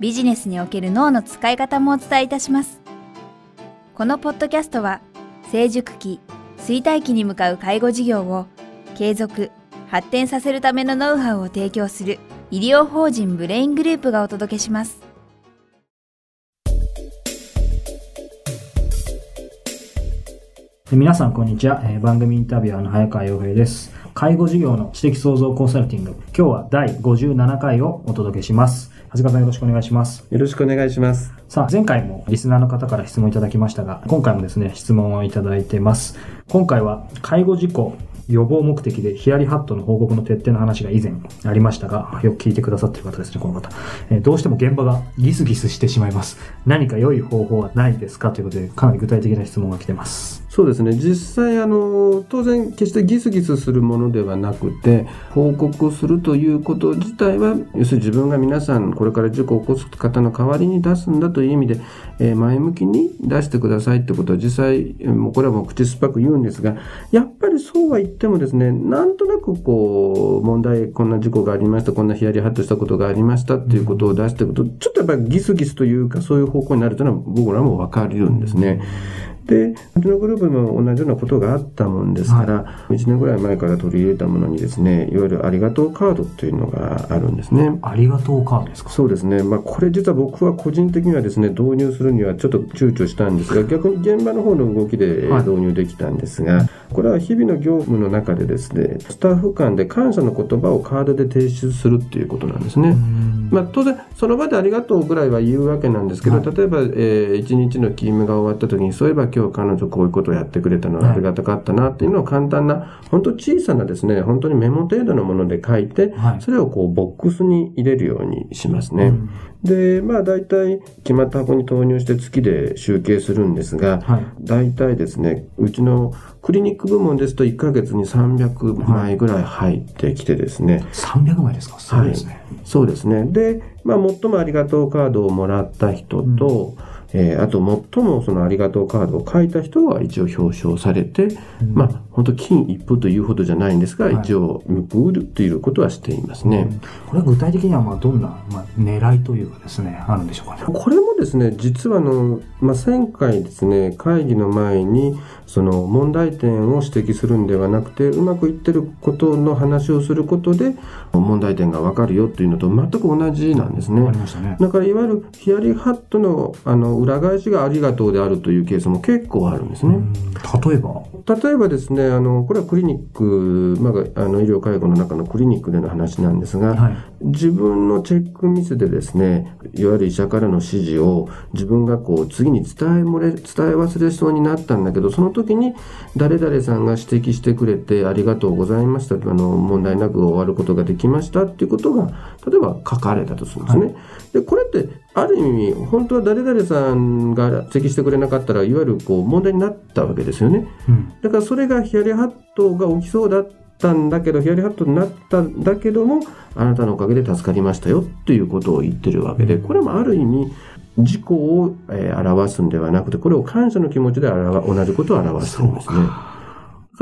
ビジネスにおける脳の使い方もお伝えいたします。このポッドキャストは、成熟期、衰退期に向かう介護事業を継続、発展させるためのノウハウを提供する医療法人ブレイングループがお届けします。皆さんこんにちは、えー、番組インタビュアーの早川洋平です。介護事業の知的創造コンサルティング。今日は第57回をお届けします。長谷川さんよろしくお願いします。よろしくお願いします。さあ、前回もリスナーの方から質問いただきましたが、今回もですね、質問をいただいてます。今回は、介護事故予防目的でヒヤリハットの報告の徹底の話が以前ありましたが、よく聞いてくださってる方ですね、この方。えー、どうしても現場がギスギスしてしまいます。何か良い方法はないですか？ということで、かなり具体的な質問が来てます。そうですね。実際、あの、当然、決してギスギスするものではなくて、報告するということ自体は、要するに自分が皆さん、これから事故を起こす方の代わりに出すんだという意味で、えー、前向きに出してくださいってことは、実際、もうこれはもう口酸っぱく言うんですが、やっぱりそうは言ってもですね、なんとなくこう、問題、こんな事故がありました、こんなヒヤリハッとしたことがありましたっていうことを出していくと、ちょっとやっぱりギスギスというか、そういう方向になるというのは僕らもわかるんですね。で、うちのグループも同じようなことがあったもんですから、はい、1年ぐらい前から取り入れたものにですね、いわゆるありがとうカードというのがあるんですね。ありがとうカードですか？そうですね。まあ、これ実は僕は個人的にはですね、導入するにはちょっと躊躇したんですが、逆に現場の方の動きで導入できたんですが、はい、これは日々の業務の中でですね、スタッフ間で感謝の言葉をカードで提出するっていうことなんですね。まあ、当然、その場でありがとうぐらいは言うわけなんですけど、はい、例えば、えー、一日の勤務が終わった時に、そういえば今日彼女こういうことをやってくれたのはありがたかったなっていうのを簡単な、本当小さなですね、本当にメモ程度のもので書いて、それをこうボックスに入れるようにしますね。で、まあ大体決まった箱に投入して月で集計するんですが、はい、大体ですね、うちのクリニック部門ですと1ヶ月に300枚ぐらい入ってきてですね。300枚ですか？すごいですね、はい。そうですね。で、まあ最もありがとうカードをもらった人と、うんえー、あと最もそのありがとうカードを書いた人は一応表彰されて、うん、まあ本当金一封というほどじゃないんですが、はい、一応報るということはしていますね。うん、これは具体的にはまあどんな、まあ、狙いというかですね、あるんでしょうかね？これもですね、実はあの、まあ、前回ですね、会議の前に、その問題点を指摘するんではなくて、うまくいってることの話をすることで、問題点がわかるよというのと全く同じなんですね。ねだからいわゆるヒアリーハットのあの裏返しがありがとうであるというケースも結構あるんですね。例えば？例えばですね、あの、これはクリニック、まあ、あの、医療介護の中のクリニックでの話なんですが、はい、自分のチェックミスでですね、いわゆる医者からの指示を自分がこう、次に伝え漏れ、伝え忘れそうになったんだけど、その時に誰々さんが指摘してくれてありがとうございました、あの、問題なく終わることができましたっていうことが、例えば書かれたとするんですね。はい、で、これって、ある意味、本当は誰々さんが指摘してくれなかったら、いわゆるこう、問題になったわけですよね。うん、だからそれがヒヤリハットが起きそうだったんだけど、ヒヤリハットになったんだけども、あなたのおかげで助かりましたよっていうことを言ってるわけで、これもある意味、事故を、えー、表すんではなくて、これを感謝の気持ちで同じことを表してるんですね。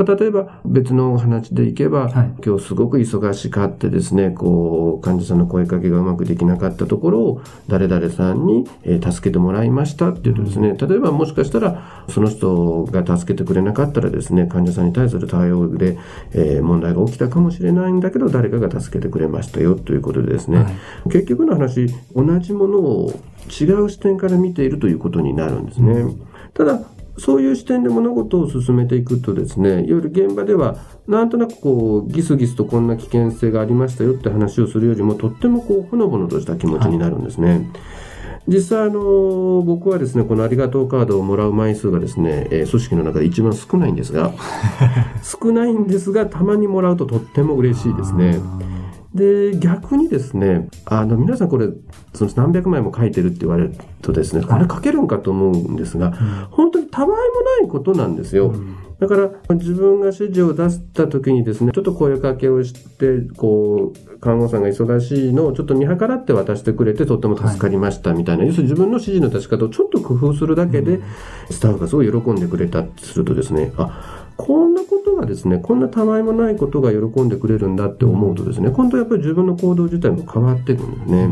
例えば別の話でいけば、はい、今日すごく忙しかってですね、こう、患者さんの声かけがうまくできなかったところを、誰々さんに、え助けてもらいましたっていうとですね、例えばもしかしたら、その人が助けてくれなかったらですね、患者さんに対する対応で、えー、問題が起きたかもしれないんだけど、誰かが助けてくれましたよということでですね、はい、結局の話、同じものを違う視点から見ているということになるんですね。ただ、そういう視点で物事を進めていくとですね、いわゆる現場では、なんとなくこう、ギスギスとこんな危険性がありましたよって話をするよりも、とってもこう、ほのぼのとした気持ちになるんですね。はい実際あの、僕はですね、このありがとうカードをもらう枚数がですね、えー、組織の中で一番少ないんですが、少ないんですが、たまにもらうととっても嬉しいですね。で、逆にですね、あの、皆さんこれ、その何百枚も書いてるって言われるとですね、これ書けるんかと思うんですが、本当にたわいもないことなんですよ。だから、自分が指示を出した時にですね、ちょっと声かけをして、こう、看護さんが忙しいのをちょっと見計らって渡してくれてとっても助かりましたみたいな、はい、要するに自分の指示の出し方をちょっと工夫するだけで、スタッフがすごい喜んでくれたとするとですね、あ、こんなことがですね、こんなたわいもないことが喜んでくれるんだって思うとですね、今度やっぱり自分の行動自体も変わってくるんですね。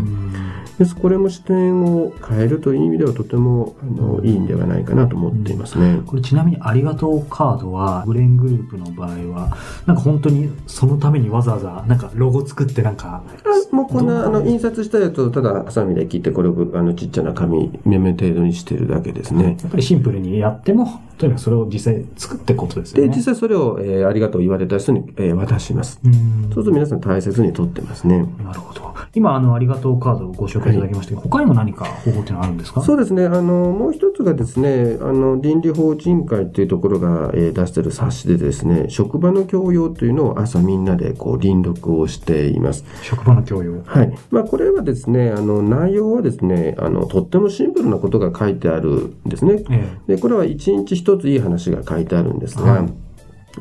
ですこれも視点を変えるという意味ではとてもあのいいんではないかなと思っていますね。これちなみにありがとうカードはブレングループの場合はなんか本当にそのためにわざわざなんかロゴ作ってなんかもうこんなあの印刷したやつをただハサミで切ってこれをあのちっちゃな紙めめ程度にしてるだけですね。やっぱりシンプルにやってもとにかくそれを実際作ってことですよね。で、実際それを、えー、ありがとう言われた人に、えー、渡します。そうすると皆さん大切に取ってますね。なるほど。今、あの、ありがとうカードをご紹介いただきましたけど、はい、他にも何か方法っていうのはあるんですか？そうですね。あの、もう一つがですね、あの、倫理法人会っていうところが、えー、出してる冊子でですね、職場の教養というのを朝みんなでこう、輪読をしています。職場の教養はい。まあ、これはですね、あの、内容はですね、あの、とってもシンプルなことが書いてあるんですね。ええ、で、これは一日一ついい話が書いてあるんですが、はい、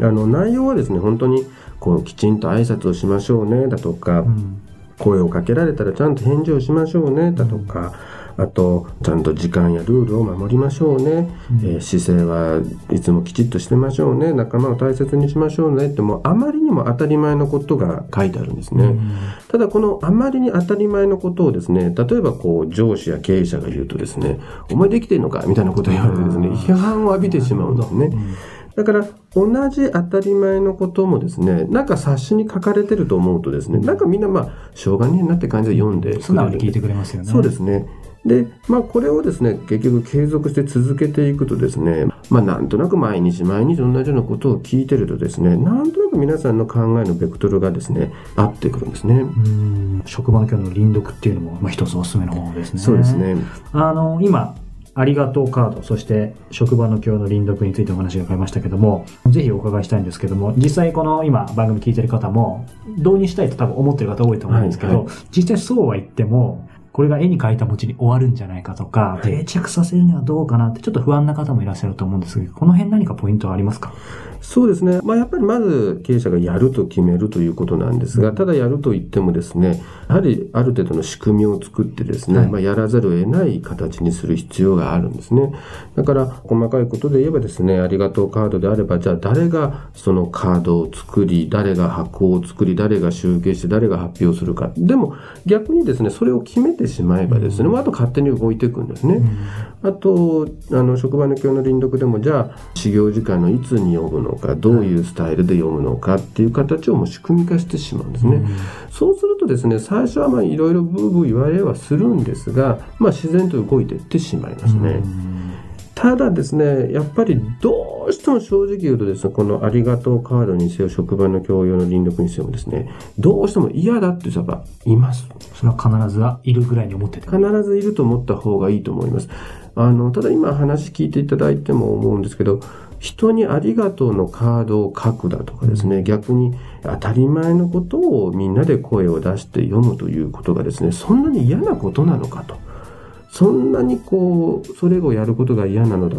あの、内容はですね、本当に、こう、きちんと挨拶をしましょうね、だとか、うん。声をかけられたらちゃんと返事をしましょうねだとか、あとちゃんと時間やルールを守りましょうね、うん、えー、姿勢はいつもきちっとしてましょうね。仲間を大切にしましょうねってもうあまりにも当たり前のことが書いてあるんですね、うん、ただこのあまりに当たり前のことをですね例えばこう上司や経営者が言うとですねお前できてんのかみたいなことを言われてですね批判を浴びてしまうんですね、だから、同じ当たり前のこともですね、なんか冊子に書かれてると思うとですね、なんかみんなまあ、しょうがねえなって感じで読んで。素直に聞いてくれますよね。そうですね。で、まあ、これをですね、結局継続して続けていくとですね、まあ、なんとなく毎日毎日同じようなことを聞いてるとですね、なんとなく皆さんの考えのベクトルがですね、合ってくるんですね。職場の今日の輪読っていうのも、まあ、一つおすすめの方ですね。そうですね。あの、今、ありがとうカード、そして職場の今日の輪読についてお話が変えましたけども、ぜひお伺いしたいんですけども、実際この今番組聞いてる方も、導入したいと多分思ってる方多いと思うんですけど、はいはい、実際そうは言っても、これが絵に描いた餅に終わるんじゃないかとか、定着させるにはどうかなってちょっと不安な方もいらっしゃると思うんですけど、この辺何かポイントはありますか？そうですね。まあ、やっぱりまず経営者がやると決めるということなんですが、ただやると言ってもですね、やはりある程度の仕組みを作ってですね、はい、まあ、やらざるを得ない形にする必要があるんですね。だから、細かいことで言えばですね、ありがとうカードであれば、じゃあ誰がそのカードを作り、誰が箱を作り、誰が集計して、誰が発表するか。でも、逆にですね、それを決めてしまえばですね、もうあと勝手に動いていくんですね。あと、あの、職場の教の輪読でも、じゃあ、始業時間のいつに読むのか、どういうスタイルで読むのかっていう形をもう仕組み化してしまうんですね。うん、そうするとですね、最初はまあいろいろブーブー言われはするんですが、まあ自然と動いていってしまいますね。うんただですね、やっぱりどうしても正直言うとですね、このありがとうカードにせよ、職場の教養の輪読にせよですね、どうしても嫌だって人はいます。それは必ずいるぐらいに思ってて必ずいると思った方がいいと思います。あの、ただ今話聞いていただいても思うんですけど、人にありがとうのカードを書くだとかですね、逆に当たり前のことをみんなで声を出して読むということがですね、そんなに嫌なことなのかと。そんなにこう、それをやることが嫌なのだ。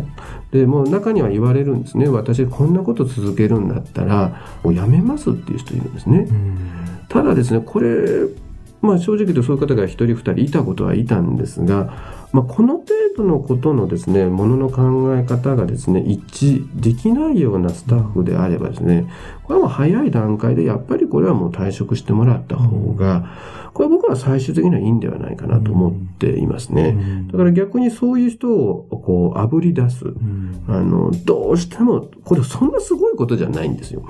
で、もう中には言われるんですね。私こんなこと続けるんだったら、もうやめますっていう人いるんですね。ただですね、これ、まあ正直言うとそういう方が一人二人いたことはいたんですが、まあ、この程度のことのですね、ものの考え方がですね、一致できないようなスタッフであればですね、これはもう早い段階でやっぱりこれはもう退職してもらった方が、これは僕は最終的にはいいんではないかなと思っていますね。だから逆にそういう人をこう炙り出す。あの、どうしても、これそんなすごいことじゃないんですよ。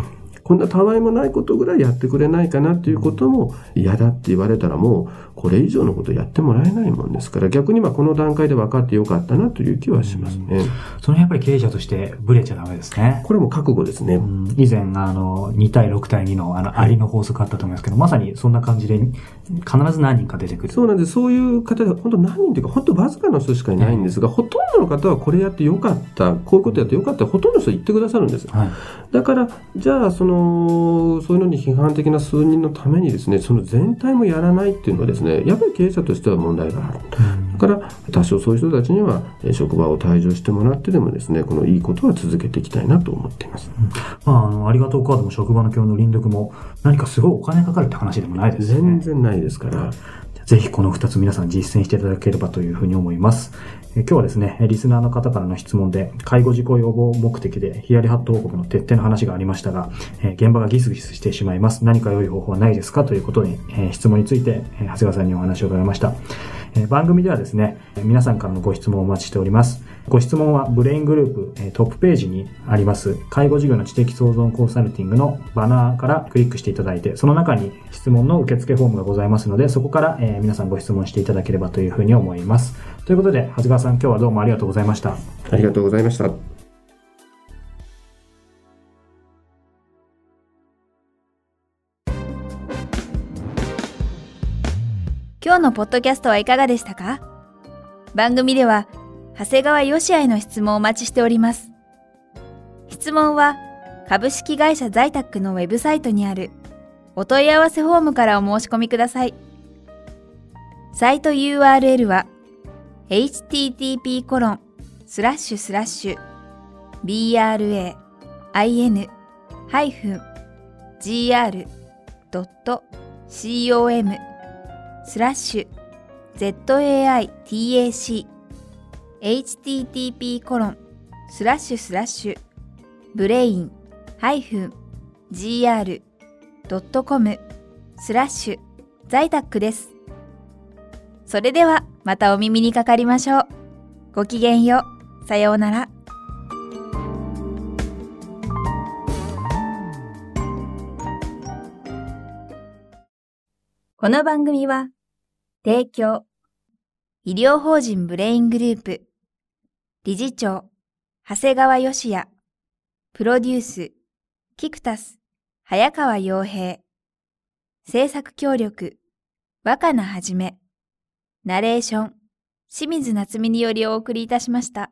こんなたわいもないことぐらいやってくれないかなっていうことも嫌だって言われたらもうこれ以上のことやってもらえないもんですから逆にまあこの段階で分かってよかったなという気はしますね。そのやっぱり経営者としてブレちゃダメですね。これも覚悟ですね。以前あの2対6対2のあのありの法則あったと思いますけど、まさにそんな感じで必ず何人か出てくる。そうなんです。そういう方で本当何人というか本当わずかの人しかいないんですが、ほとんどの方はこれやってよかった、こういうことやってよかった、ほとんどの人言ってくださるんです。はい、だからじゃあそのの、そういうのに批判的な数人のためにですね、その全体もやらないっていうのはですね、やっぱり経営者としては問題がある。だから、多少そういう人たちには、職場を退場してもらってでもですね、このいいことは続けていきたいなと思っています。まあ、あの、ありがとうカードも職場の今日の輪読も、何かすごいお金かかるって話でもないですね。全然ないですから。ぜひこの2つ皆さん実践していただければというふうに思います。今日はですね、リスナーの方からの質問で、介護事故予防目的でヒヤリハット報告の徹底の話がありましたが、え現場がギスギスしてしまいます。何か良い方法はないですか？ということに、え質問について、え長谷川さんにお話を伺いました。え番組ではですね、皆さんからのご質問をお待ちしております。ご質問はブレイングループトップページにあります介護事業の知的創造コンサルティングのバナーからクリックしていただいて、その中に質問の受付フォームがございますので、そこから皆さんご質問していただければというふうに思います。ということで、長谷川さん今日はどうもありがとうございました。ありがとうございました。今日のポッドキャストはいかがでしたか？番組では、長谷川よしあへの質問をお待ちしております。質問は、株式会社在宅のウェブサイトにあるお問い合わせフォームからお申し込みください。サイト URL は http コロンスラッシュスラッシュ brain-gr.com スラッシュ zaitac http コロンスラッシュスラッシュブレイン -gr.com スラッシュ在宅です。それではまたお耳にかかりましょう。ごきげんよう。さようなら。この番組は提供、医療法人ブレイングループ、理事長、長谷川義也、プロデュース、キクタス、早川洋平、制作協力、若菜はじめ、ナレーション、清水夏美によりお送りいたしました。